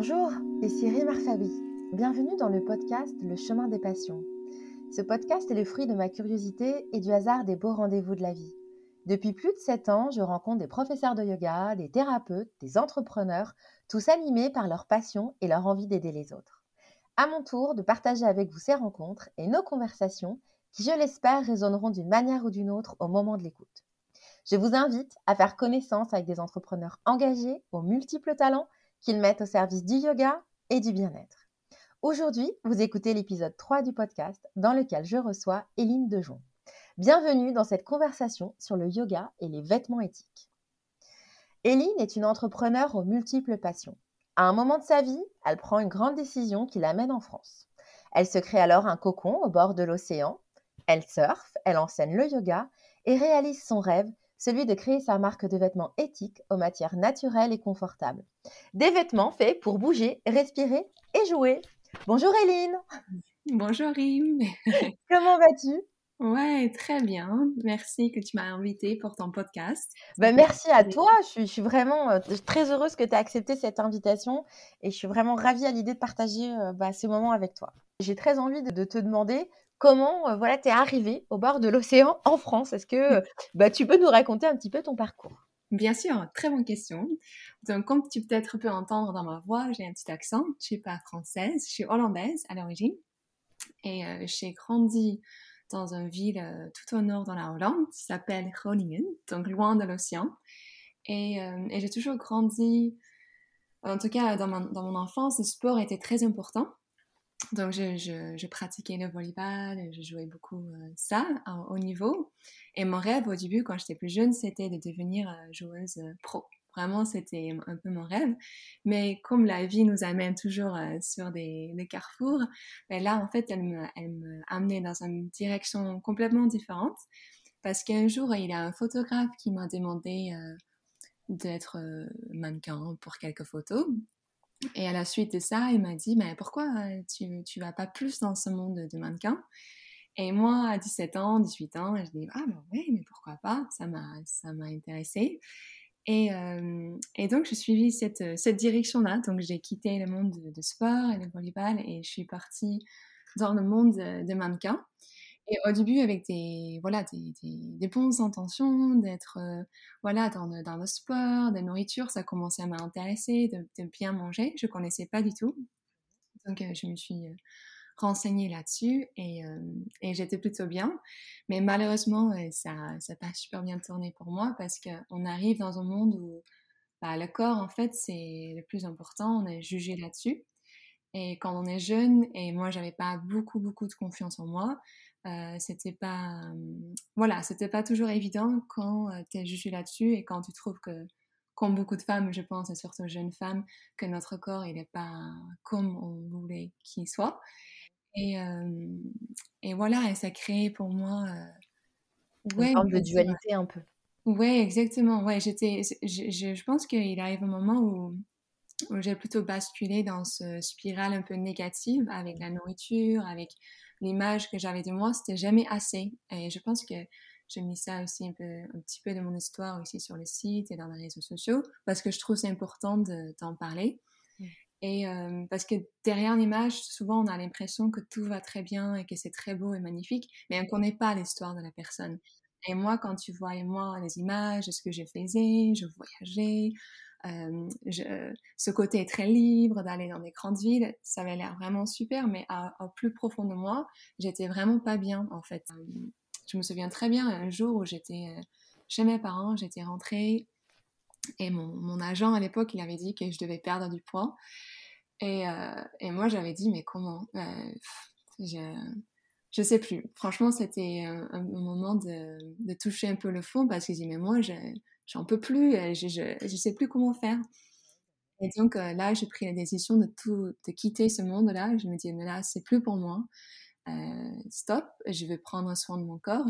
Bonjour, ici Rima Fabi. Bienvenue dans le podcast Le chemin des passions. Ce podcast est le fruit de ma curiosité et du hasard des beaux rendez-vous de la vie. Depuis plus de 7 ans, je rencontre des professeurs de yoga, des thérapeutes, des entrepreneurs, tous animés par leur passion et leur envie d'aider les autres. À mon tour de partager avec vous ces rencontres et nos conversations qui, je l'espère, résonneront d'une manière ou d'une autre au moment de l'écoute. Je vous invite à faire connaissance avec des entrepreneurs engagés aux multiples talents qu'ils mettent au service du yoga et du bien-être. Aujourd'hui, vous écoutez l'épisode 3 du podcast dans lequel je reçois Éline Dejon. Bienvenue dans cette conversation sur le yoga et les vêtements éthiques. Éline est une entrepreneure aux multiples passions. À un moment de sa vie, elle prend une grande décision qui l'amène en France. Elle se crée alors un cocon au bord de l'océan. Elle surfe, elle enseigne le yoga et réalise son rêve celui de créer sa marque de vêtements éthiques aux matières naturelles et confortables. Des vêtements faits pour bouger, respirer et jouer. Bonjour Eline Bonjour Rim Comment vas-tu? Ouais, très bien. Merci que tu m'as invité pour ton podcast. Ben, merci à toi. Je suis, vraiment euh, très heureuse que tu aies accepté cette invitation et je suis vraiment ravie à l'idée de partager euh, bah, ce moment avec toi. J'ai très envie de, te demander comment euh, voilà, tu es arrivée au bord de l'océan en France? Est-ce que bah, tu peux nous raconter un petit peu ton parcours? Bien sûr, très bonne question. Donc, comme tu peut-être peux entendre dans ma voix, j'ai un petit accent. Je suis pas française, je suis hollandaise à l'origine. Et j'ai grandi dans une ville euh, tout au nord dans la Hollande, qui s'appelle Groningen, donc loin de l'océan. Et, euh, et j'ai toujours grandi, en tout cas dans, dans, mon enfance, le sport était très important. Donc je, pratiquais le volleyball, je jouais beaucoup euh, ça au haut niveau. Et mon rêve au début, quand j'étais plus jeune, c'était de devenir joueuse pro. Vraiment, c'était un peu mon rêve. Mais comme la vie nous amène toujours euh, sur des, carrefours, ben là, en fait, elle me amenait dans une direction complètement différente. Parce qu'un jour, il y a un photographe qui m'a demandé euh, d'être euh, mannequin pour quelques photos. Et à la suite de ça, il m'a dit, mais pourquoi tu ne vas pas plus dans ce monde de mannequin Et moi, à 17 ans, 18 ans, je dis, ah ben oui, mais pourquoi pas Ça m'a intéressée. Et, euh, et, donc, j'ai suivi cette, euh, cette direction-là. Donc, j'ai quitté le monde de, sport et de volleyball et je suis partie dans le monde de, mannequin. Et au début, avec des, voilà, des, bonnes intentions, d'être euh, voilà, dans, dans le sport, de nourriture, ça commençait à m'intéresser, de, bien manger. Je ne connaissais pas du tout. Donc, je me suis renseignée là-dessus et, euh, j'étais plutôt bien. Mais malheureusement, ça n'a pas super bien tourné pour moi parce qu'on arrive dans un monde où bah, le corps, en fait, c'est le plus important. On est jugé là-dessus. Et quand on est jeune, et moi, j'avais pas beaucoup, beaucoup de confiance en moi, euh, c'était pas, voilà, c'était pas toujours évident quand euh, tu es jugé là-dessus et quand tu trouves que, comme beaucoup de femmes, je pense, et surtout jeunes femmes, que notre corps, il n'est pas comme on voulait qu'il soit. Et, et voilà, et ça crée pour moi. ouais, une forme de dualité un peu. Ouais, exactement. Ouais, j'étais, je, je, pense qu'il arrive un moment où, où j'ai plutôt basculé dans ce spirale un peu négative avec la nourriture, avec l'image que j'avais de moi. C'était jamais assez. Et je pense que j'ai mis ça aussi un, peu, un petit peu de mon histoire aussi sur le site et dans les réseaux sociaux parce que je trouve c'est important d'en parler. Et euh, parce que derrière l'image, souvent on a l'impression que tout va très bien et que c'est très beau et magnifique, mais on ne connaît pas l'histoire de la personne. Et moi, quand tu vois moi les images, ce que je faisais, je voyageais, je, ce côté très libre d'aller dans des grandes villes, ça avait l'air vraiment super, mais au plus profond de moi, j'étais vraiment pas bien en fait. Je me souviens très bien un jour où j'étais euh, chez mes parents, j'étais rentrée et mon, mon agent à l'époque, il avait dit que je devais perdre du poids. Et, euh, et moi, j'avais dit, mais comment euh, je, je sais plus. Franchement, c'était un, moment de, de, toucher un peu le fond parce que je dis, mais moi, j'en peux plus, je, je, sais plus comment faire. Et donc euh, là, j'ai pris la décision de tout, de quitter ce monde-là. Je me dis, mais là, c'est plus pour moi. Euh, stop, je vais prendre soin de mon corps.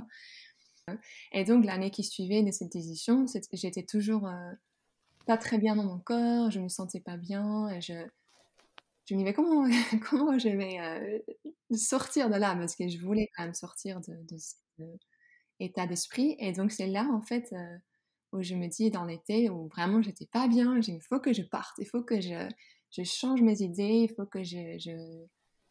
Et donc l'année qui suivait de cette décision, j'étais toujours euh, pas très bien dans mon corps, je me sentais pas bien, je, je me disais comment, comment je vais sortir de là, parce que je voulais quand même sortir de, cet état d'esprit. Et donc c'est là en fait où je me dis dans l'été où vraiment j'étais pas bien, il faut que je parte, il faut que je, je change mes idées, il faut que je, je,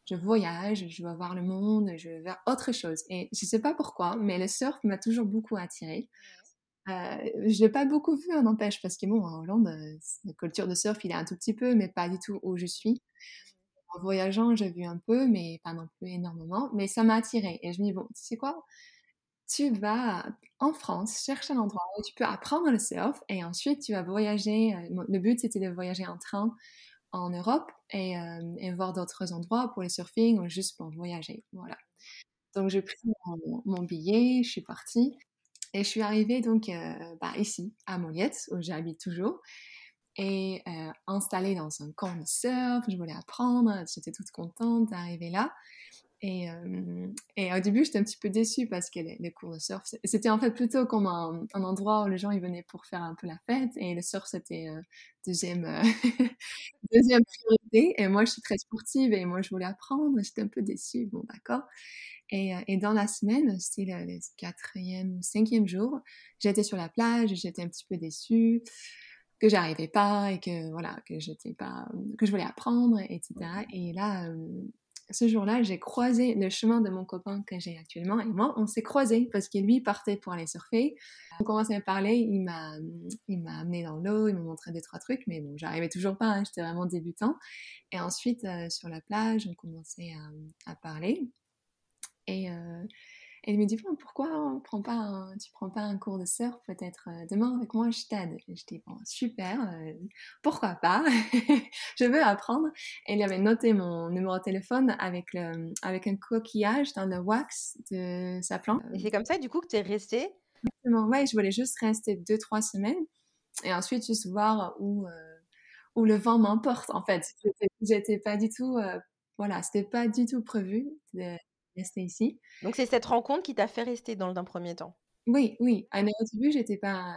je voyage, je veux voir le monde, je veux voir autre chose. Et je sais pas pourquoi, mais le surf m'a toujours beaucoup attiré. Euh, je l'ai pas beaucoup vu, en empêche, parce que bon, en Hollande, euh, la culture de surf, il est un tout petit peu, mais pas du tout où je suis. En voyageant, j'ai vu un peu, mais pas non plus énormément. Mais ça m'a attiré. Et je me dis, bon, tu sais quoi? Tu vas en France, chercher un endroit où tu peux apprendre le surf, et ensuite tu vas voyager. Euh, le but, c'était de voyager en train en Europe et, euh, et voir d'autres endroits pour le surfing ou juste pour voyager. Voilà. Donc j'ai pris mon, billet, je suis partie et je suis arrivée donc euh, bah, ici à Moliette où j'habite toujours et installée dans un camp de surf. Je voulais apprendre, j'étais toute contente d'arriver là. Et, euh, et, au début, j'étais un petit peu déçue parce que les, cours de surf, c'était en fait plutôt comme un, endroit où les gens ils venaient pour faire un peu la fête et le surf, c'était euh, deuxième, euh, deuxième priorité. Et moi, je suis très sportive et moi, je voulais apprendre. J'étais un peu déçue. Bon, d'accord. Et, et, dans la semaine, c'était le, quatrième ou cinquième jour, j'étais sur la plage, j'étais un petit peu déçue que j'arrivais pas et que voilà que j'étais pas que je voulais apprendre etc et là ce jour-là, j'ai croisé le chemin de mon copain que j'ai actuellement et moi, on s'est croisés parce que lui partait pour aller surfer. On commençait à parler, il m'a, il m'a amené dans l'eau, il m'a montré deux, trois trucs, mais bon, j'arrivais toujours pas, hein, j'étais vraiment débutant. Et ensuite, euh, sur la plage, on commençait à, parler. Et, euh, et il me dit, pourquoi on prend pas un, tu prends pas un cours de surf peut-être euh, demain avec moi, je t'aide. Et je dis, bon, super, euh, pourquoi pas? Je veux apprendre. Et il avait noté mon numéro de téléphone avec, le, avec un coquillage dans le wax de sa plante. Et c'est comme ça, du coup, que tu es resté Exactement, ouais, je voulais juste rester deux, trois semaines. Et ensuite, juste voir où, euh, où le vent m'emporte, en fait. J'étais pas du tout... voilà, c'était pas du tout prévu de, rester ici. Donc c'est cette rencontre qui t'a fait rester dans d'un premier temps. Oui, oui. À au début, j'étais pas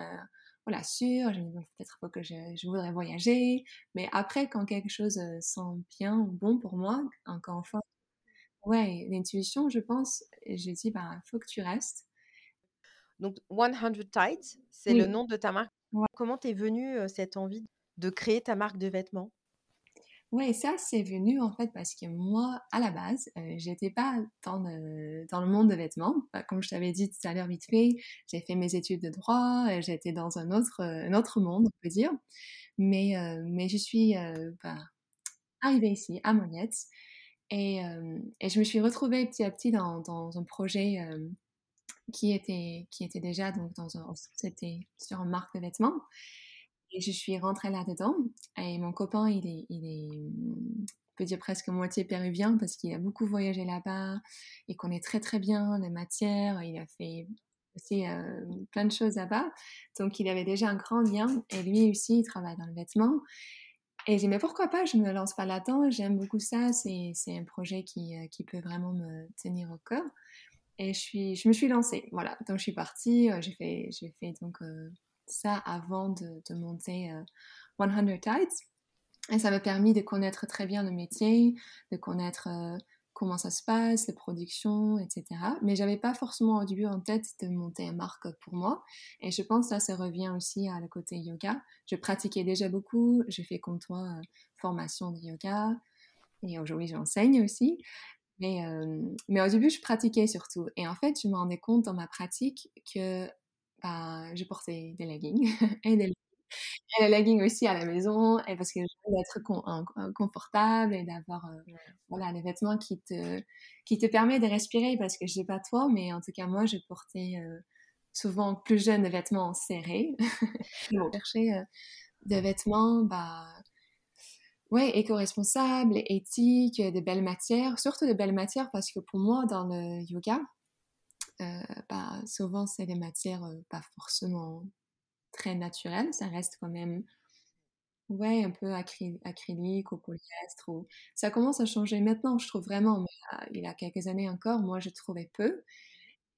voilà sûre. Je me disais peut-être pas que je, voudrais voyager, mais après, quand quelque chose euh, sent bien ou bon pour moi, encore une fois, ouais, l'intuition, je pense, j'ai dit bah faut que tu restes. Donc 100 Tides, c'est le nom de ta marque. Comment t'es venue euh, cette envie de créer ta marque de vêtements? Oui, ça, c'est venu en fait parce que moi, à la base, euh, j'étais pas dans le, dans le monde de vêtements. Bah, comme je t'avais dit tout à l'heure vite fait, j'ai fait mes études de droit, euh, j'étais dans un autre, euh, un autre monde, on peut dire. Mais, euh, mais je suis bah, arrivée ici, à Moniette, et, et je me suis retrouvée petit à petit dans, dans un projet qui, était, qui était déjà donc dans un, c'était sur une marque de vêtements. Et je suis rentrée là-dedans. Et mon copain, il est, il est, on peut dire presque moitié péruvien parce qu'il a beaucoup voyagé là-bas. Il connaît très très bien les matières. Il a fait aussi euh, plein de choses là-bas. Donc il avait déjà un grand lien. Et lui aussi, il travaille dans le vêtement. Et j'ai dit, mais pourquoi pas, je me lance pas là-dedans. J'aime beaucoup ça. C'est, un projet qui, euh, qui peut vraiment me tenir au cœur. Et je, suis, je me suis lancée. Voilà. Donc je suis partie. Euh, j'ai fait, j'ai fait donc ça avant de, monter 100 euh, Tides. Et ça m'a permis de connaître très bien le métier, de connaître euh, comment ça se passe, les productions, etc. Mais j'avais pas forcément au début en tête de monter une marque pour moi. Et je pense que ça, ça revient aussi à le côté yoga. Je pratiquais déjà beaucoup. J'ai fait comme toi euh, formation de yoga. Et aujourd'hui, j'enseigne aussi. Mais, mais au début, je pratiquais surtout. Et en fait, je me rendais compte dans ma pratique que bah, j'ai porté des leggings et des et les leggings aussi à la maison et parce que je voulais être confortable et d'avoir euh, voilà des vêtements qui te qui te permet de respirer parce que je sais pas toi mais en tout cas moi je portais euh, souvent plus jeune des vêtements serrés. Bon, chercher euh, des vêtements bah ouais éco-responsables éthiques de belles matières surtout de belles matières parce que pour moi dans le yoga bah, souvent c'est des matières euh, pas forcément très naturelles, ça reste quand même ouais, un peu acrylique ou polyestre. Ou... Ça commence à changer maintenant, je trouve vraiment, mais euh, il y a quelques années encore, moi je trouvais peu.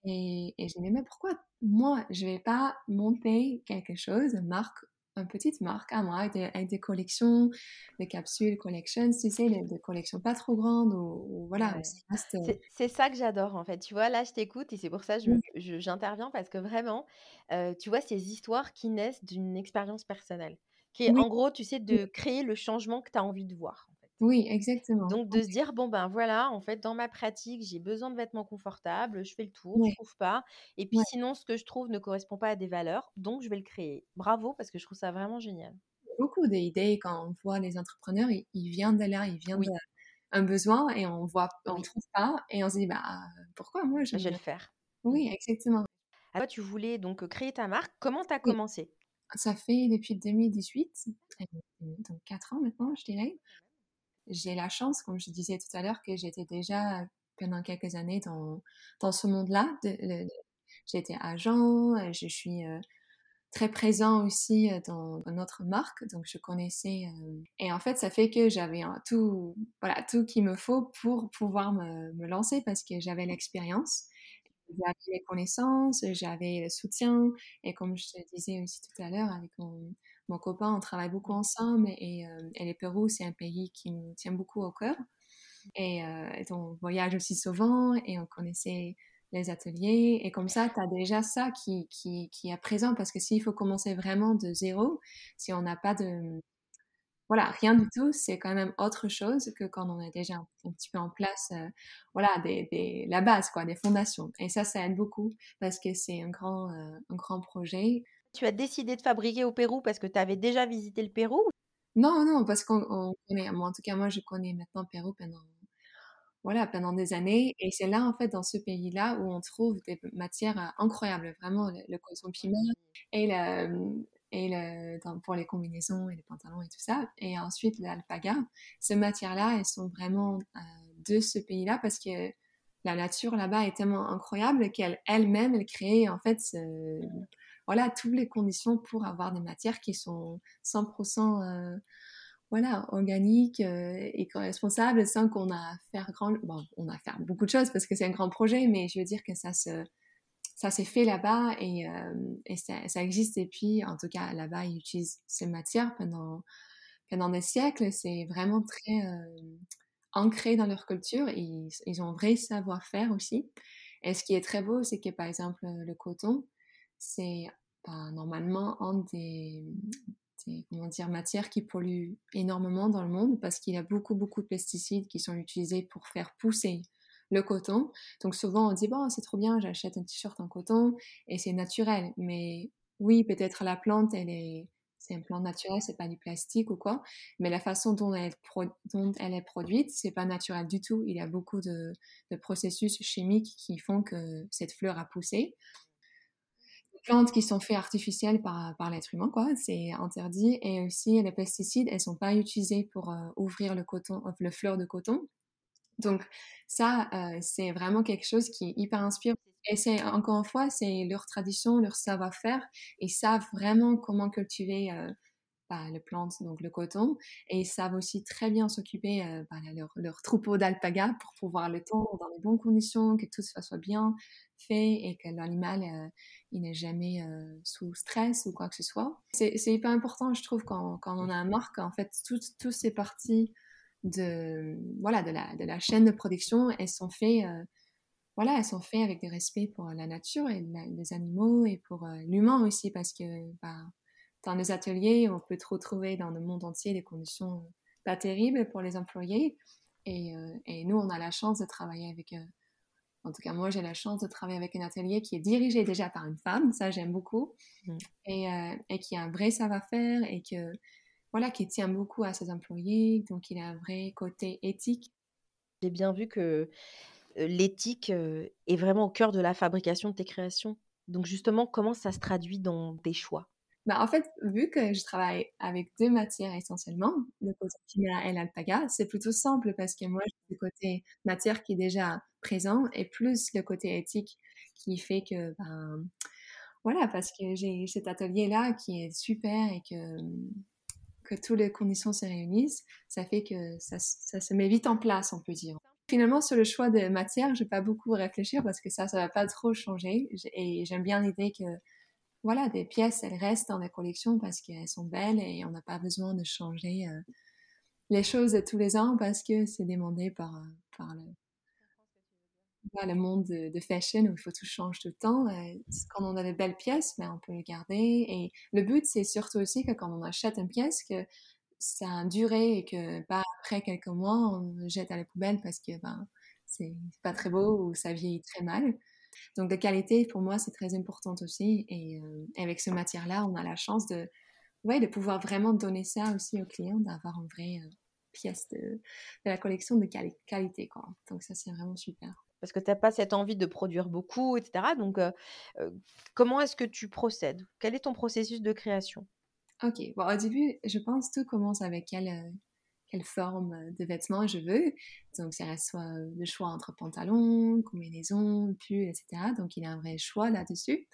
Et, et je me disais, mais pourquoi moi je vais pas monter quelque chose, une marque une petite marque à moi avec des, collections, des capsules, collections, tu sais, des, collections pas trop grandes ou, voilà. Euh c'est ça que j'adore en fait. Tu vois, là, je t'écoute et c'est pour ça que j'interviens parce que vraiment, euh, tu vois, ces histoires qui naissent d'une expérience personnelle. Qui est en gros, tu sais, de créer le changement que tu as envie de voir. Oui, exactement. Donc de se dire, bon ben voilà, en fait, dans ma pratique, j'ai besoin de vêtements confortables, je fais le tour, je trouve pas. Et puis sinon, ce que je trouve ne correspond pas à des valeurs, donc je vais le créer. Bravo, parce que je trouve ça vraiment génial. Beaucoup d'idées quand on voit les entrepreneurs, ils, viennent de là, ils viennent d'un besoin et on voit, on ne trouve pas et on se dit, bah pourquoi moi je, vais le faire. Oui, exactement. Alors, tu voulais donc créer ta marque. Comment tu as commencé? Ça fait depuis 2018, donc 4 ans maintenant, je dirais j'ai la chance, comme je disais tout à l'heure, que j'étais déjà pendant quelques années dans, dans ce monde-là. J'étais agent, euh, je suis euh, très présent aussi euh, dans, notre marque, donc je connaissais. et en fait, ça fait que j'avais tout, voilà, tout qu'il me faut pour pouvoir me, me lancer parce que j'avais l'expérience. J'avais les connaissances, j'avais le soutien, et comme je te disais aussi tout à l'heure, avec mon, mon copain, on travaille beaucoup ensemble et, euh, et le Pérou, c'est un pays qui nous tient beaucoup au cœur. Et, euh, on voyage aussi souvent et on connaissait les ateliers. Et comme ça, tu as déjà ça qui, qui, qui, est présent parce que s'il faut commencer vraiment de zéro, si on n'a pas de. Voilà, rien du tout, c'est quand même autre chose que quand on est déjà un, petit peu en place, euh, voilà, des, des, la base, quoi, des fondations. Et ça, ça aide beaucoup parce que c'est un grand, un grand projet. Tu as décidé de fabriquer au Pérou parce que tu avais déjà visité le Pérou Non, non, parce qu'on connaît, en tout cas, moi, je connais maintenant le Pérou pendant, voilà, pendant des années. Et c'est là, en fait, dans ce pays-là, où on trouve des matières euh, incroyables, vraiment, le, coton piment et le, et le, pour les combinaisons et les pantalons et tout ça. Et ensuite, l'alpaga. Ces matières-là, elles sont vraiment euh, de ce pays-là parce que la nature là-bas est tellement incroyable qu'elle elle-même, elle crée en fait ce, voilà, toutes les conditions pour avoir des matières qui sont 100% euh, voilà, organiques euh, et responsables sans qu'on a à faire grand... Bon, on a à faire beaucoup de choses parce que c'est un grand projet, mais je veux dire que ça se... Ça s'est fait là-bas et, euh, et ça, existe. Et puis, en tout cas, là-bas, ils utilisent ces matières pendant, pendant des siècles. C'est vraiment très ancré dans leur culture. Ils, ils ont un vrai savoir-faire aussi. Et ce qui est très beau, c'est que par exemple, le coton, c'est normalement un des, comment dire, matières qui polluent énormément dans le monde parce qu'il y a beaucoup, beaucoup de pesticides qui sont utilisés pour faire pousser le coton. Donc souvent on dit, bon, c'est trop bien, j'achète un t-shirt en coton et c'est naturel. Mais oui, peut-être la plante, elle est, c'est un plant naturel, c'est pas du plastique ou quoi. Mais la façon dont elle, dont elle est produite, c'est pas naturel du tout. Il y a beaucoup de processus chimiques qui font que cette fleur a poussé plantes qui sont faites artificielles par, par l'être humain, quoi. C'est interdit. Et aussi, les pesticides, elles sont pas utilisées pour euh, ouvrir le coton, le fleur de coton. Donc, ça, euh, c'est vraiment quelque chose qui est hyper inspirant. Et c'est, encore une fois, c'est leur tradition, leur savoir-faire. Ils savent vraiment comment cultiver euh, bah, les plantes, donc le coton. Et ils savent aussi très bien s'occuper de bah, leur, troupeau d'alpagas pour pouvoir le tondre dans les bonnes conditions, que tout soit bien fait et que l'animal euh, il n'est jamais euh, sous stress ou quoi que ce soit. C'est hyper important, je trouve, quand, quand, on a un marque, en fait, toutes ces parties de, voilà, de, la, de la chaîne de production, elles sont faites, euh, voilà, elles sont faites avec des respect pour la nature et les animaux et pour l'humain aussi, parce que bah, dans les ateliers, on peut retrouver dans le monde entier des conditions pas terribles pour les employés. Et, et nous, on a la chance de travailler avec en tout cas, moi, j'ai la chance de travailler avec un atelier qui est dirigé déjà par une femme, ça j'aime beaucoup, mmh. euh, et, qui a un vrai savoir-faire et que, voilà, qui tient beaucoup à ses employés, donc il a un vrai côté éthique. J'ai bien vu que euh, l'éthique euh, est vraiment au cœur de la fabrication de tes créations. Donc justement, comment ça se traduit dans tes choix? Bah, en fait, vu que je travaille avec deux matières essentiellement, le côté pima et l'alpaga, c'est plutôt simple parce que moi, j'ai le côté matière qui est déjà présent et plus le côté éthique qui fait que, ben, voilà, parce que j'ai cet atelier-là qui est super et que, que toutes les conditions se réunissent, ça fait que ça, ça se met vite en place, on peut dire. Finalement, sur le choix de matière, je vais pas beaucoup réfléchir parce que ça, ça va pas trop changer et j'aime bien l'idée que voilà, des pièces, elles restent dans la collection parce qu'elles sont belles et on n'a pas besoin de changer euh, les choses tous les ans parce que c'est demandé par, euh, le... monde de, fashion où il faut tout changer tout le temps. Euh, quand on a de belles pièces, ben, on peut les garder. Et le but, c'est surtout aussi que quand on achète une pièce, que ça a duré et que pas après quelques mois, on le jette à la poubelle parce que ben, c'est pas très beau ou ça vieillit très mal. Donc, la qualité, pour moi, c'est très important aussi. Et euh, avec ce matière-là, on a la chance de, ouais, de pouvoir vraiment donner ça aussi aux clients, d'avoir une vraie euh, pièce de, la collection de qualité. Quoi. Donc, ça, c'est vraiment super. Parce que tu n'as pas cette envie de produire beaucoup, etc. Donc, euh, comment est-ce que tu procèdes? Quel est ton processus de création? Ok, bon, au début, je pense tout commence avec quelle, quelle forme de vêtements je veux. Donc, ça soit le choix entre pantalon, combinaison, pull, etc. Donc, il y a un vrai choix là-dessus.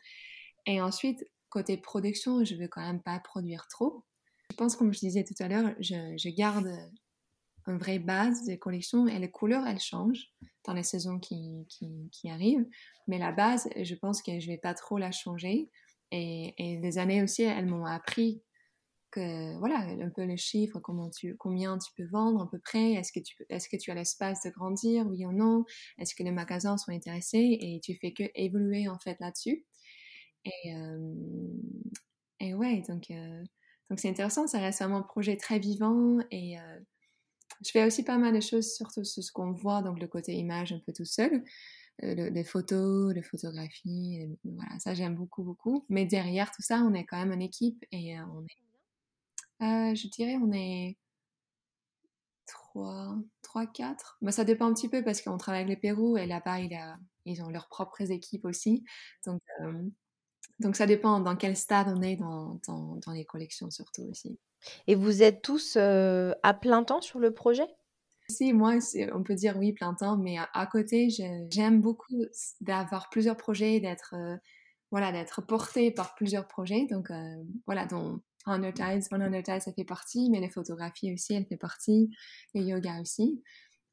Et ensuite, côté production, je veux quand même pas produire trop. Je pense, comme je disais tout à l'heure, je, garde une vraie base de collection et les couleurs, elles changent dans les saisons qui, qui, arrivent. Mais la base, je pense que je vais pas trop la changer. Et, et les années aussi, elles m'ont appris voilà un peu les chiffres comment tu combien tu peux vendre à peu près est-ce que tu est-ce que tu as l'espace de grandir oui ou non est-ce que les magasins sont intéressés et tu fais que évoluer en fait là-dessus et et ouais donc donc c'est intéressant ça reste vraiment un projet très vivant et je fais aussi pas mal de choses surtout sur ce qu'on voit donc le côté image un peu tout seul les photos, les photographies, voilà, ça j'aime beaucoup, beaucoup. Mais derrière tout ça, on est quand même une équipe et on est euh, je dirais on est 3, 3 4. ça dépend un petit peu parce qu'on travaille avec les Pérou et là-bas, ils ont leurs propres équipes aussi. Donc, euh, donc ça dépend dans quel stade on est dans, dans, les collections surtout aussi. Et vous êtes tous euh, à plein temps sur le projet? Si, moi, on peut dire oui, plein temps, mais à, côté, j'aime beaucoup d'avoir plusieurs projets, d'être voilà, d'être porté par plusieurs projets. Donc, voilà, dont Honor Tides, Honor Tides, ça fait partie, mais les photographies aussi, elle fait partie, le yoga aussi.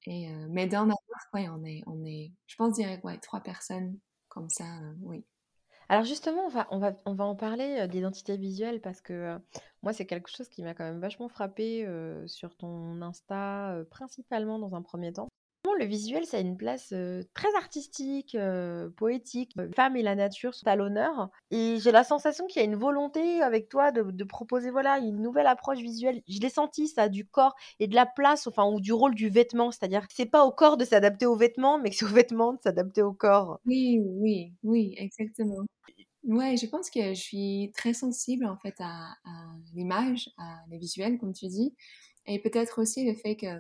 Et, euh, mais dans notre ouais, on est, on est, je pense, direct, ouais, trois personnes comme ça, euh, oui. Alors justement, on va, on va, on va en parler euh, d'identité visuelle parce que moi, c'est quelque chose qui m'a quand même vachement frappé sur ton Insta, principalement dans un premier temps le visuel, ça a une place très artistique, poétique. Les femmes et la nature sont à l'honneur. Et j'ai la sensation qu'il y a une volonté avec toi de, proposer voilà une nouvelle approche visuelle. Je l'ai senti ça du corps et de la place, enfin ou du rôle du vêtement, c'est-à-dire que c'est pas au corps de s'adapter aux vêtements, mais que c'est aux vêtements de s'adapter au corps. Oui, oui, oui, exactement. Ouais, je pense que je suis très sensible en fait à, à l'image, à les visuels, comme tu dis, et peut-être aussi le fait que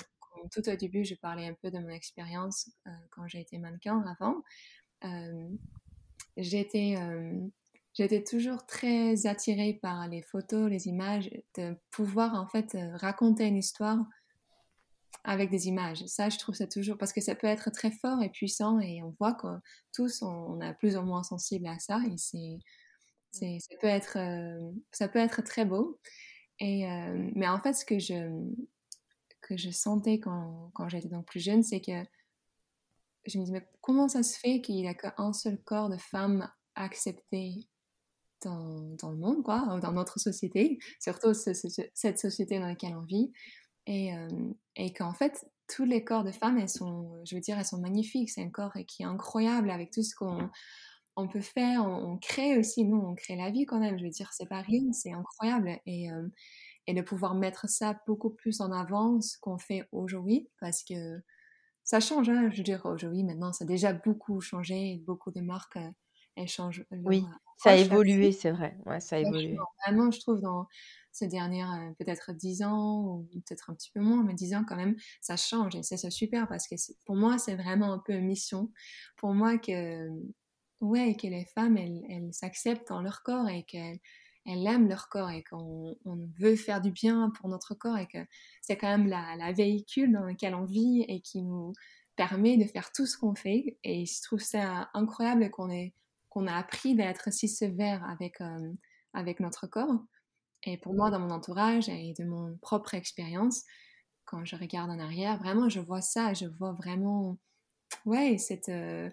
tout au début, je parlais un peu de mon expérience euh, quand j'ai été mannequin avant. Euh, j'étais, euh, j'étais toujours très attirée par les photos, les images, de pouvoir en fait raconter une histoire avec des images. Ça, je trouve ça toujours parce que ça peut être très fort et puissant et on voit que tous on, est plus ou moins sensible à ça et c'est, c'est ça peut être ça peut être très beau. Et mais en fait, ce que je que je sentais quand, j'étais donc plus jeune, c'est que je me disais, mais comment ça se fait qu'il n'y a qu'un seul corps de femme accepté dans, le monde, quoi, dans notre société, surtout cette société dans laquelle on vit, et, euh, et qu'en fait, tous les corps de femmes, elles sont, je veux dire, elles sont magnifiques. C'est un corps qui est incroyable avec tout ce qu'on on peut faire. On, crée aussi, nous, on crée la vie quand même. Je veux dire, c'est pas rien, c'est incroyable. Et, euh, et de pouvoir mettre ça beaucoup plus en avant, ce qu'on fait aujourd'hui, parce que ça change, hein, je veux dire, aujourd'hui, maintenant, ça a déjà beaucoup changé, beaucoup de marques, euh, elles changent. oui, ça a évolué, c'est vrai, ouais, ça a évolué. Vraiment, je trouve, dans ces dernières, euh, peut-être 10 ans, ou peut-être un petit peu moins, mais 10 ans quand même, ça change, et c'est super, parce que pour moi, c'est vraiment un peu une mission, pour moi, que, ouais, que les femmes, elles, elles s'acceptent dans leur corps, et qu'elles elles aiment leur corps et qu'on veut faire du bien pour notre corps et que c'est quand même la, véhicule dans lequel on vit et qui nous permet de faire tout ce qu'on fait. Et je trouve ça incroyable qu'on qu'on a appris d'être si sévère avec, euh, avec notre corps. Et pour moi, dans mon entourage et de mon propre expérience, quand je regarde en arrière, vraiment, je vois ça, je vois vraiment, ouais, cette, euh,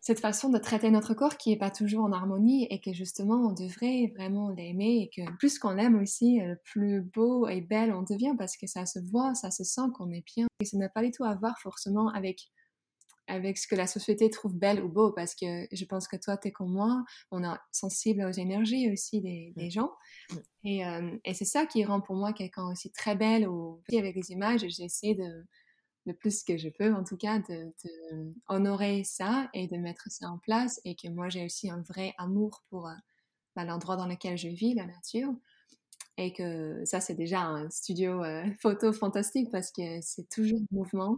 cette façon de traiter notre corps qui n'est pas toujours en harmonie et que justement on devrait vraiment l'aimer et que plus qu'on l'aime aussi, euh, plus beau et belle on devient parce que ça se voit, ça se sent qu'on est bien. Et ça n'a pas du tout à voir forcément avec avec ce que la société trouve belle ou beau, parce que je pense que toi, tu es comme moi, on est sensible aux énergies aussi des, des gens. Et, et c'est ça qui rend pour moi quelqu'un aussi très belle, ou avec les images, j'essaie de, le plus que je peux, en tout cas, de, honorer ça et de mettre ça en place, et que moi, j'ai aussi un vrai amour pour bah, l'endroit dans lequel je vis, la nature et que ça c'est déjà un studio photo fantastique parce que c'est toujours mouvement.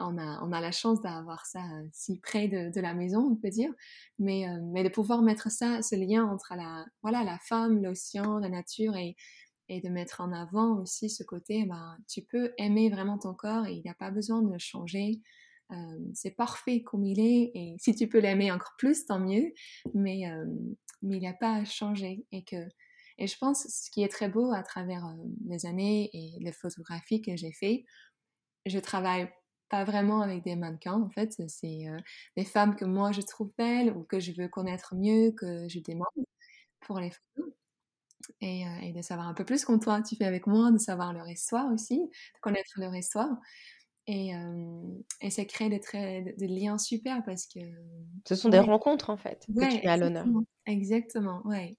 On a, on a la chance d'avoir ça euh, si près de, la maison, on peut dire, mais, euh, mais de pouvoir mettre ça, ce lien entre la, voilà, la femme, l'océan, la nature et, et de mettre en avant aussi ce côté, ben, tu peux aimer vraiment ton corps et il n'y a pas besoin de le changer. Euh, c'est parfait comme il est et si tu peux l'aimer encore plus, tant mieux, mais, mais il n'y a pas à changer et que et je pense ce qui est très beau à travers les années et les photographies que j'ai fait, je travaille pas vraiment avec des mannequins, en fait. C'est euh, des femmes que moi je trouve belles ou que je veux connaître mieux, que je demande pour les photos. Et, euh, et, de savoir un peu plus comme toi tu fais avec moi, de savoir leur histoire aussi, de connaître leur histoire. Et, euh, et ça crée des, très, des, liens super parce que... Ce sont des rencontres en fait que tu mets à l'honneur. Exactement, ouais.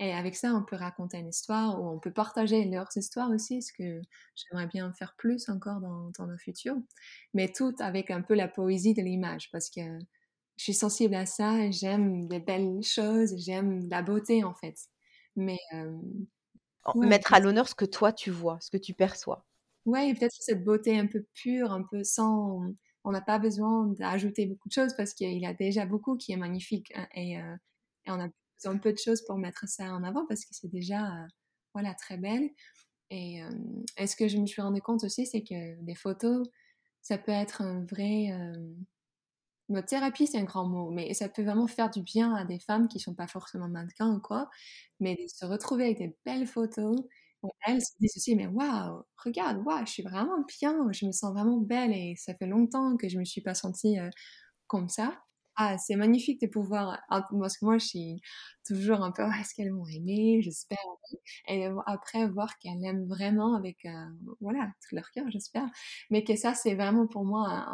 Et avec ça, on peut raconter une histoire ou on peut partager leurs histoires aussi, ce que j'aimerais bien faire plus encore dans, dans le futur. Mais tout avec un peu la poésie de l'image parce que je suis sensible à ça, j'aime des belles choses, j'aime la beauté en fait. Mais. Mettre à l'honneur ce que toi tu vois, ce que tu perçois. Oui, peut-être cette beauté un peu pure, un peu sans. On n'a pas besoin d'ajouter beaucoup de choses parce qu'il y a déjà beaucoup qui est magnifique. Hein, et, et on a un peu de choses pour mettre ça en avant parce que c'est déjà euh, voilà très belle. Et, euh, ce que je me suis rendu compte aussi, c'est que les photos, ça peut être un vrai. Euh... thérapie, c'est un grand mot, mais ça peut vraiment faire du bien à des femmes qui sont pas forcément mannequins ou quoi, mais de se retrouver avec des belles photos. elles se disent aussi, mais waouh, regarde, waouh, je suis vraiment bien, je me sens vraiment belle et ça fait longtemps que je me suis pas sentie euh, comme ça. Ah, c'est magnifique de pouvoir, parce que moi je suis toujours un peu, est-ce qu'elles m'ont aimé, j'espère, et après voir qu'elles aiment vraiment avec, euh, voilà, tout leur cœur, j'espère, mais que ça c'est vraiment pour moi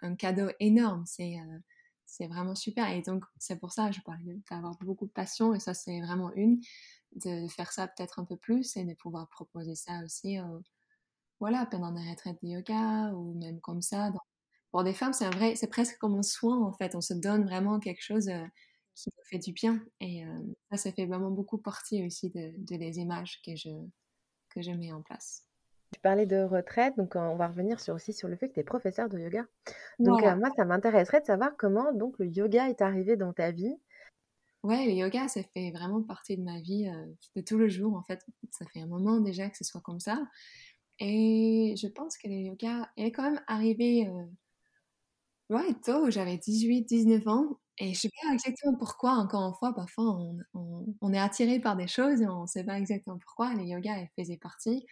un, cadeau énorme, c'est euh, c'est vraiment super, et donc c'est pour ça je parlais d'avoir beaucoup de passion, et ça c'est vraiment une, de faire ça peut-être un peu plus, et de pouvoir proposer ça aussi, voilà, pendant des retraites de yoga, ou même comme ça, pour des femmes, c'est un vrai, c'est presque comme un soin en fait. On se donne vraiment quelque chose euh, qui nous fait du bien. Et euh, ça, ça fait vraiment beaucoup partie aussi de, des images que je, que je mets en place. Tu parlais de retraite, donc on va revenir sur, aussi sur le fait que tu es professeur de yoga. Donc euh, moi, ça m'intéresserait de savoir comment donc le yoga est arrivé dans ta vie. Ouais, le yoga, ça fait vraiment partie de ma vie de tous les jours en fait. Ça fait un moment déjà que ce soit comme ça. Et je pense que le yoga est quand même arrivé Ouais, tôt, j'avais 18, 19 ans. Et je sais pas exactement pourquoi, encore une fois, parfois on, on, est attiré par des choses et on sait pas exactement pourquoi. Les yoga, elles faisaient partie.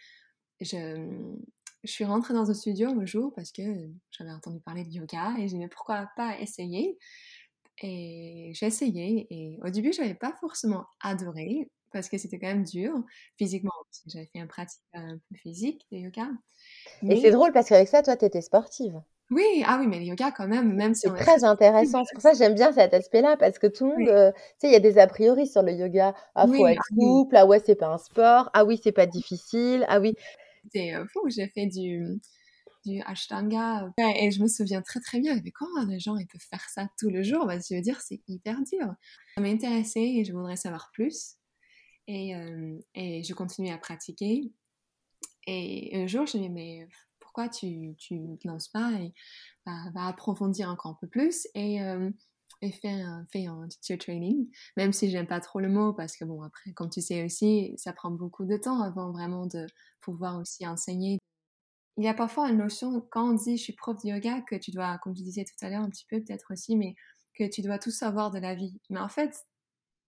Je, je suis rentrée dans un studio un jour parce que j'avais entendu parler de yoga et j'ai dit pourquoi pas essayer? Et j'ai essayé et au début, j'avais pas forcément adoré parce que c'était quand même dur physiquement. J'avais fait un pratique un peu physique de yoga. Et c'est drôle parce qu'avec ça, toi, tu étais sportive. Oui, ah oui, mais le yoga quand même, même si c'est très intéressant. C'est pour ça que j'aime bien cet aspect-là parce que tout le monde, euh, tu sais, il y a des a priori sur le yoga. Ah, faut être ah souple. Ah ouais, c'est pas un sport. Ah oui, c'est pas difficile. Ah oui. C'est euh, fou. J'ai fait du du ashtanga et je me souviens très très bien. Mais comment les gens ils peuvent faire ça tout le jour bah, Je veux dire, c'est hyper dur. Ça m'a intéressée et je voudrais savoir plus. Et, euh, et je continuais à pratiquer. Et un jour, je me dis, mais pourquoi tu ne te pas et va, approfondir encore un peu plus et, euh, et faire un, un teacher training, même si j'aime pas trop le mot parce que bon après comme tu sais aussi ça prend beaucoup de temps avant vraiment de pouvoir aussi enseigner. Il y a parfois une notion quand on dit je suis prof de yoga que tu dois, comme tu disais tout à l'heure un petit peu peut-être aussi, mais que tu dois tout savoir de la vie. Mais en fait,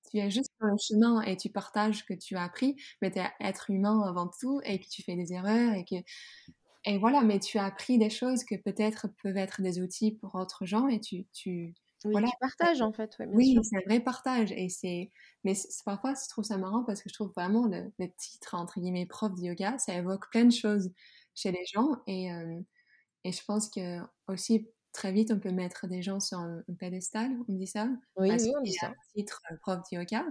tu es juste sur le chemin et tu partages que tu as appris, mais tu es être humain avant tout et que tu fais des erreurs et que et voilà, mais tu as appris des choses que peut-être peuvent être des outils pour autres gens et tu, tu voilà. tu partages en fait. oui, c'est un vrai partage et c'est. Mais parfois, je trouve ça marrant parce que je trouve vraiment le, titre entre guillemets prof de yoga, ça évoque plein de choses chez les gens et, euh, et je pense que aussi très vite, on peut mettre des gens sur un, pédestal, on dit ça Oui, oui, on dit ça. titre prof de yoga.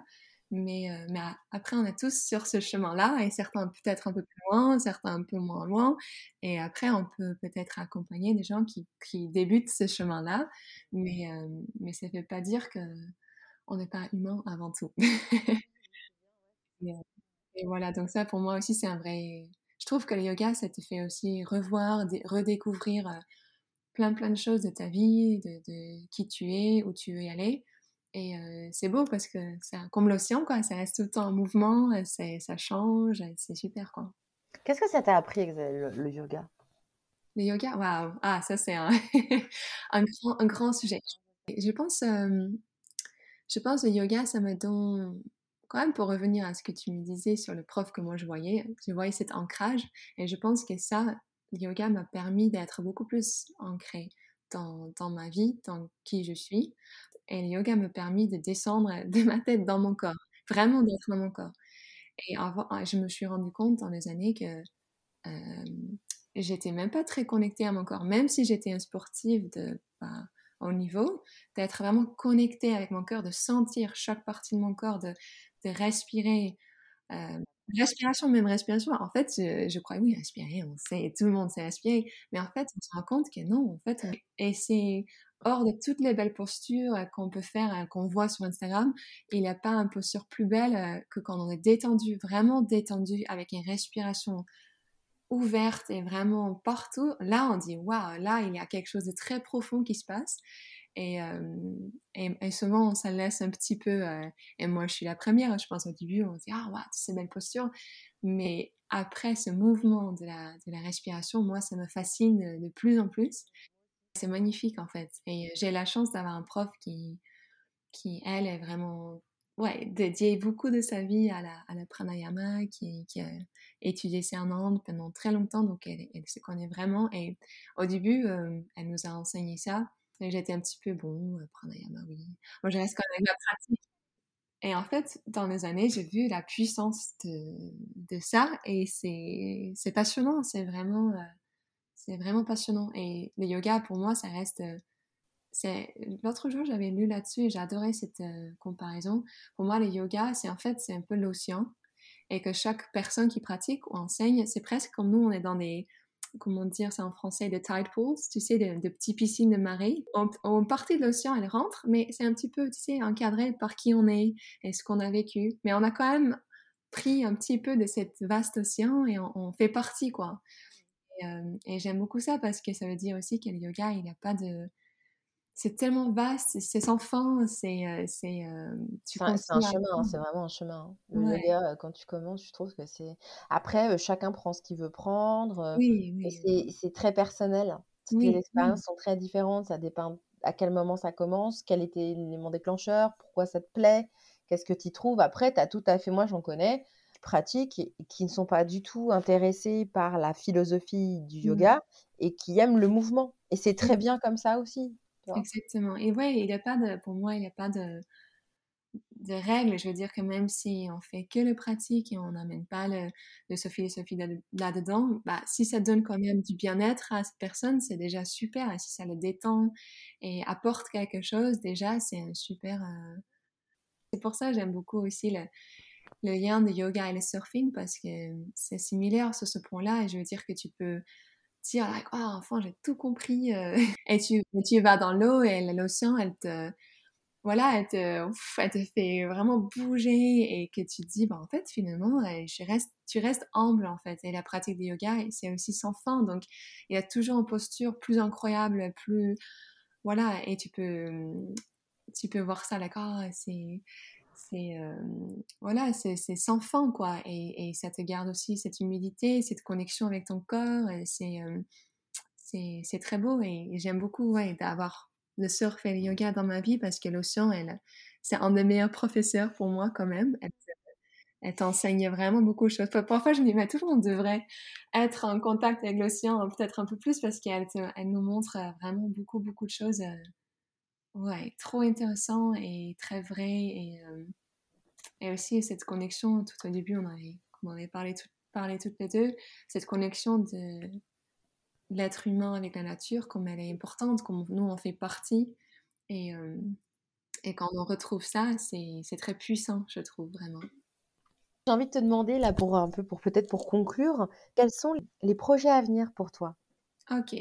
Mais, mais après, on est tous sur ce chemin-là, et certains peut-être un peu plus loin, certains un peu moins loin. Et après, on peut peut-être accompagner des gens qui, qui débutent ce chemin-là, mais, mais ça ne veut pas dire qu'on n'est pas humain avant tout. et, voilà, donc ça, pour moi aussi, c'est un vrai... Je trouve que le yoga, ça te fait aussi revoir, redécouvrir plein, plein de choses de ta vie, de, de qui tu es, où tu veux y aller. Et c'est beau parce que c'est comme l'océan, quoi. Ça reste tout le temps en mouvement, ça change, c'est super, quoi. Qu'est-ce que ça t'a appris, le, yoga? Le yoga, waouh! Ah, ça, c'est un, un, grand, un, grand, sujet. Je pense, je pense le yoga, ça me donne, quand même, pour revenir à ce que tu me disais sur le prof que moi je voyais, je voyais cet ancrage. Et je pense que ça, le yoga m'a permis d'être beaucoup plus ancré dans, dans, ma vie, dans qui je suis. Et le yoga me permis de descendre de ma tête dans mon corps, vraiment d'être dans mon corps. Et avant, ah, je me suis rendu compte dans les années que euh, j'étais même pas très connectée à mon corps, même si j'étais une sportive de bah, haut niveau, d'être vraiment connectée avec mon corps, de sentir chaque partie de mon corps, de, de respirer. Euh, respiration, même respiration. En fait, je, je crois, oui, respirer, on sait, tout le monde sait respirer. Mais en fait, on se rend compte que non, en fait, et c'est hors de toutes les belles postures euh, qu'on peut faire, euh, qu'on voit sur Instagram, il n'y a pas une posture plus belle euh, que quand on est détendu, vraiment détendu, avec une respiration ouverte et vraiment partout. Là, on dit, waouh, là, il y a quelque chose de très profond qui se passe. Et, souvent, ça laisse un petit peu, et moi je suis la première, je pense au début, on dit, ah, waouh, ces belles postures. Mais après ce mouvement de la respiration, moi, ça me fascine de plus en plus. C'est magnifique en fait. Et j'ai la chance d'avoir un prof qui, qui, elle, est vraiment ouais, dédié beaucoup de sa vie à la, à la pranayama, qui, qui, a étudié ça en Inde pendant très longtemps, donc elle, elle se connaît vraiment. Et au début, euh, elle nous a enseigné ça. Et j'étais un petit peu, bon, euh, pranayama, oui. Moi, je reste quand même la pratique. Et en fait, dans les années, j'ai vu la puissance de, de ça et c'est passionnant. C'est vraiment, euh, c'est vraiment passionnant. Et le yoga, pour moi, ça reste. Euh, c'est L'autre jour, j'avais lu là-dessus et adoré cette euh, comparaison. Pour moi, le yoga, c'est en fait, c'est un peu l'océan. Et que chaque personne qui pratique ou enseigne, c'est presque comme nous, on est dans des, comment dire ça en français, des tide pools, tu sais, de, petites piscines de marée. En, partie de l'océan, elle rentre, mais c'est un petit peu, tu sais, encadré par qui on est et ce qu'on a vécu. Mais on a quand même pris un petit peu de cette vaste océan et on fait partie, quoi. Et, j'aime beaucoup ça parce que ça veut dire aussi que le yoga, il n'y a pas de. C'est tellement vaste, c'est sans fin, c'est. c'est c'est un chemin, c'est vraiment un chemin. Le yoga, quand tu commences, je trouve que c'est. Après, chacun prend ce qu'il veut prendre. Oui, oui. C'est très personnel. Toutes les expériences sont très différentes, ça dépend à quel moment ça commence, quel était l'élément déclencheur, pourquoi ça te plaît, qu'est-ce que tu y trouves. Après, tu as tout à fait, moi j'en connais, pratiques et qui ne sont pas du tout intéressés par la philosophie du mmh. yoga et qui aiment le mouvement. Et c'est très mmh. bien comme ça aussi. Exactement. Et ouais, il a pas de, pour moi, il n'y a pas de, de règles. Je veux dire que même si on fait que le pratique et on n'amène pas le, le philosophie là-dedans, bah, si ça donne quand même du bien-être à cette personne, c'est déjà super. Et si ça le détend et apporte quelque chose, déjà, c'est un super. Euh, c'est pour ça que j'aime beaucoup aussi le, le lien de yoga et le surfing parce que c'est similaire sur ce point-là et je veux dire que tu peux dire oh, enfant j'ai tout compris euh, et tu, tu vas dans l'eau et l'océan elle te voilà elle te, elle te fait vraiment bouger et que tu te dis bah en fait finalement euh, tu restes humble en fait. Et la pratique du yoga c'est aussi sans fin. Donc il y a toujours une posture plus incroyable plus voilà et tu peux tu peux voir ça d'accord c'est c'est voilà, c'est sans fin quoi, et, ça te garde aussi cette humilité, cette connexion avec ton corps, c'est c'est très beau et, j'aime beaucoup d'avoir le surf et le yoga dans ma vie parce que l'océan, elle, c'est un des meilleurs professeurs pour moi quand même. Elle, t'enseigne vraiment beaucoup de choses. Parfois, je me dis, mais toujours, on devrait être en contact avec l'océan peut-être un peu plus parce qu'elle elle nous montre vraiment beaucoup, beaucoup de choses ouais, trop intéressant et très vrai. Et, euh, et aussi cette connexion, tout au début, on avait, on avait parlé, tout, parlé toutes les deux, cette connexion de, l'être humain avec la nature, comme elle est importante, comme nous on fait partie. Et, et quand on retrouve ça, c'est très puissant, je trouve vraiment. J'ai envie de te demander, là, pour un peu, pour peut-être pour conclure, quels sont les projets à venir pour toi? Ok.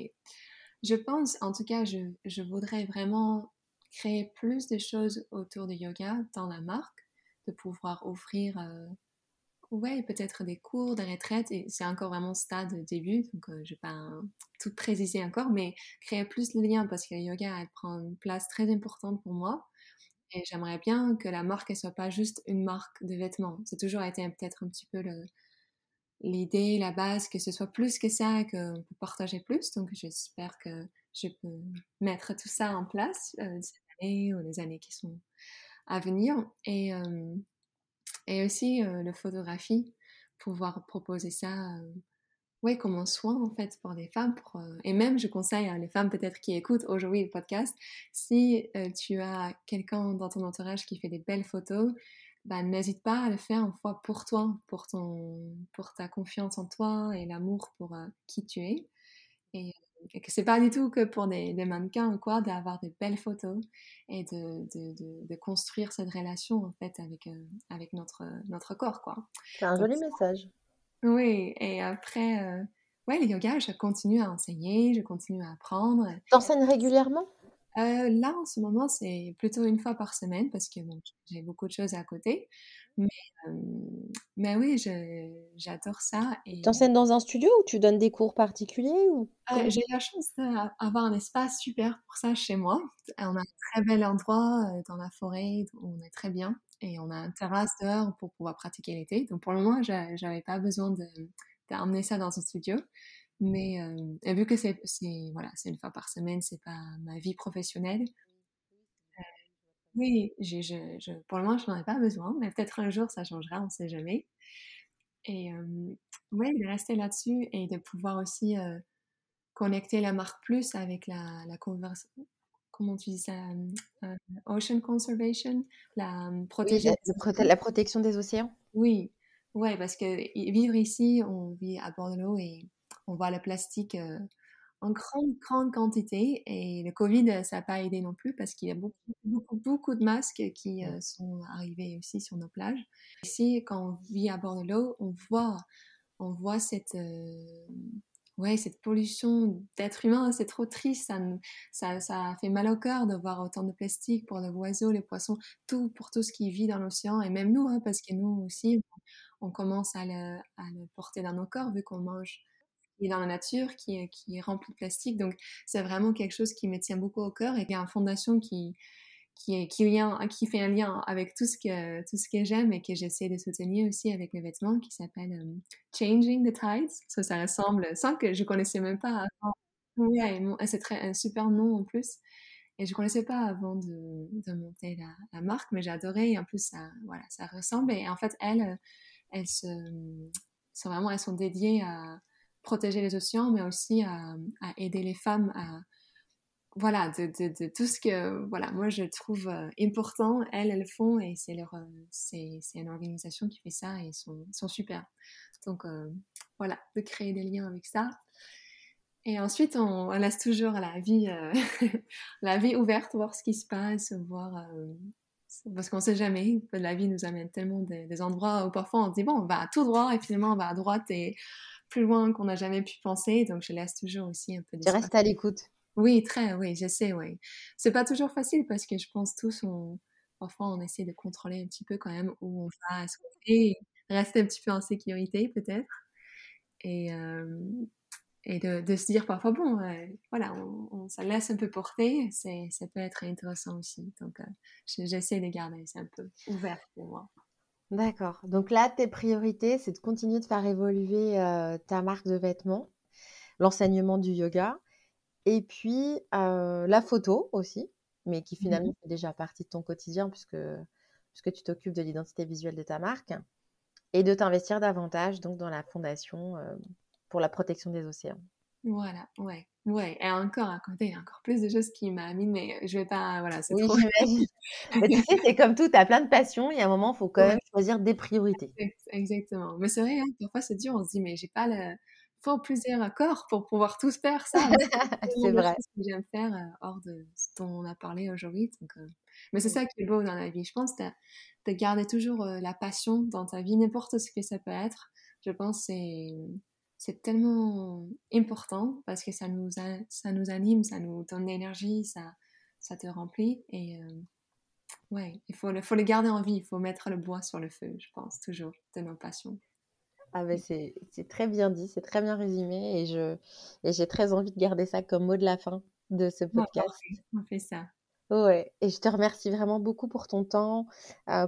Je pense, en tout cas, je, je voudrais vraiment créer plus de choses autour du yoga dans la marque, de pouvoir offrir, euh, ouais, peut-être des cours, des retraites, et c'est encore vraiment stade début, donc euh, je vais pas tout préciser encore, mais créer plus de liens parce que le yoga, elle prend une place très importante pour moi. Et j'aimerais bien que la marque ne soit pas juste une marque de vêtements. C'est toujours été peut-être un petit peu l'idée, la base, que ce soit plus que ça, qu'on peut partager plus. Donc j'espère que je peux mettre tout ça en place euh, ou les années qui sont à venir. Et, euh, et aussi euh, la photographie, pouvoir proposer ça ouais, comme un soin en fait pour les femmes. Euh, et même, je conseille à les femmes peut-être qui écoutent aujourd'hui le podcast, si euh, tu as quelqu'un dans ton entourage qui fait des belles photos, bah, n'hésite pas à le faire une fois pour toi, pour, ton, pour ta confiance en toi et l'amour pour euh, qui tu es. Que c'est pas du tout que pour des, mannequins ou quoi, d'avoir des belles photos et de, de, de, construire cette relation en fait avec, avec notre, notre corps. quoi. C'est un joli message. Oui, et après, euh, ouais, le yoga, je continue à enseigner, je continue à apprendre. T'enseignes régulièrement? Euh, Là, en ce moment, c'est plutôt une fois par semaine parce que bon, j'ai beaucoup de choses à côté. Mais, euh, mais oui, j'adore ça. Et... T'enseignes dans un studio ou tu donnes des cours particuliers ou... J'ai la chance d'avoir un espace super pour ça chez moi. On a un très bel endroit dans la forêt, où on est très bien et on a un terrasse dehors pour pouvoir pratiquer l'été. Donc pour le moment, j'avais pas besoin d'emmener ça dans un studio. Mais vu que c'est voilà, c'est une fois par semaine, c'est pas ma vie professionnelle. Euh, oui, je, je, pour le moment, je n'en ai pas besoin, mais peut-être un jour ça changera, on ne sait jamais. Et ouais, de rester là-dessus et de pouvoir aussi connecter la marque plus avec la, la conversation comment tu dis ça, euh, ocean conservation, la, protéger... la, protection des océans. Oui, ouais, parce que vivre ici, on vit à bord de l'eau et on voit le plastique euh, en grande, grande quantité. Et le Covid, ça n'a pas aidé non plus parce qu'il y a beaucoup, beaucoup, beaucoup de masques qui euh, sont arrivés aussi sur nos plages. Ici, quand on vit à bord de l'eau, on voit, on voit cette ouais, cette pollution d'êtres humains, c'est trop triste. Ça, ça, fait mal au cœur de voir autant de plastique pour les oiseaux, les poissons, tout pour tout ce qui vit dans l'océan. Et même nous, hein, parce que nous aussi, on commence à le, porter dans nos corps vu qu'on mange qui est dans la nature, qui, qui est rempli de plastique. Donc, c'est vraiment quelque chose qui me tient beaucoup au cœur. Et il y a une fondation qui, qui, qui, qui fait un lien avec tout ce que, tout ce que j'aime et que j'essaie de soutenir aussi avec les vêtements qui s'appelle euh, Changing the Tides. Ça, ressemble, sans que je connaissais même pas avant. c'est un super nom en plus. Et je connaissais pas avant de, de monter la, marque, mais j'adorais. Et en plus, ça, voilà, ça ressemble. Et en fait, elles, elles, se, sont vraiment, elles sont dédiées à protéger les océans, mais aussi à, aider les femmes à voilà, de, de, tout ce que, voilà, moi je trouve euh, important, elles, elles font et c'est leur, euh, c'est, une organisation qui fait ça et ils sont, sont super. Donc euh, voilà, de créer des liens avec ça. Et ensuite, on, laisse toujours la vie, la vie ouverte, voir ce qui se passe, voir, parce qu'on sait jamais, la vie nous amène tellement des, endroits où parfois on se dit bon, on va tout droit et finalement on va à droite et plus loin qu'on n'a jamais pu penser. Donc je laisse toujours aussi un peu. Tu restes à l'écoute. Oui, très, oui, je sais, oui. C'est pas toujours facile parce que je pense tous, on, parfois, on essaie de contrôler un petit peu quand même où on va, ce rester un petit peu en sécurité peut-être. Et, et de, de, se dire parfois, bon, voilà, on, on, ça laisse un peu porter, ça peut être intéressant aussi. Donc, j'essaie de garder, c'est un peu ouvert pour moi. D'accord. Donc là, tes priorités, c'est de continuer de faire évoluer ta marque de vêtements, l'enseignement du yoga et puis, la photo aussi, mais qui mmh finalement fait déjà partie de ton quotidien puisque, puisque tu t'occupes de l'identité visuelle de ta marque. Et de t'investir davantage donc dans la fondation pour la protection des océans. Voilà, ouais. Ouais, et encore à côté, il y a encore plus de choses qui m'amènent, mais je vais pas, voilà, c'est oui, trop... mais tu sais, c'est comme tout, tu as plein de passions, il y a un moment, il faut quand même choisir des priorités. Exactement. Mais c'est vrai, hein, parfois c'est dur, on se dit, mais j'ai pas le faut plusieurs corps pour pouvoir tous faire ça. c'est vrai. Ce que j'aime faire hors de ce dont on a parlé aujourd'hui. Mais c'est ça qui est beau dans la vie. Je pense de, de garder toujours la passion dans ta vie, n'importe ce que ça peut être. Je pense que c'est tellement important parce que ça nous, ça nous anime, ça nous donne l'énergie, ça, ça te remplit. Et ouais, il faut le, faut le garder en vie, il faut mettre le bois sur le feu, je pense, toujours, de nos passions. Ah ben c'est très bien dit, c'est très bien résumé et je et j'ai très envie de garder ça comme mot de la fin de ce podcast. on fait ça. Ouais, et je te remercie vraiment beaucoup pour ton temps,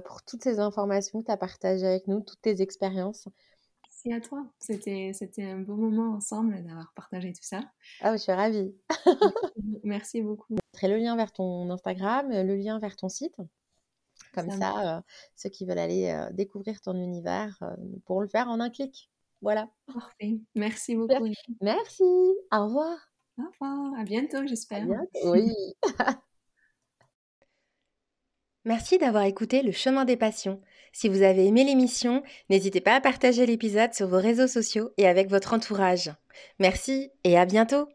pour toutes ces informations que tu as partagées avec nous, toutes tes expériences. Merci à toi. C'était un beau moment ensemble d'avoir partagé tout ça. Ah, je suis ravie. Merci beaucoup. Je mettrai le lien vers ton Instagram, le lien vers ton site. Comme ça, ceux qui veulent aller découvrir ton univers pourront le faire en un clic. Voilà. Parfait. Merci beaucoup. Merci. Au revoir. Au revoir. À bientôt, j'espère. Oui. Merci d'avoir écouté Le chemin des passions. Si vous avez aimé l'émission, n'hésitez pas à partager l'épisode sur vos réseaux sociaux et avec votre entourage. Merci et à bientôt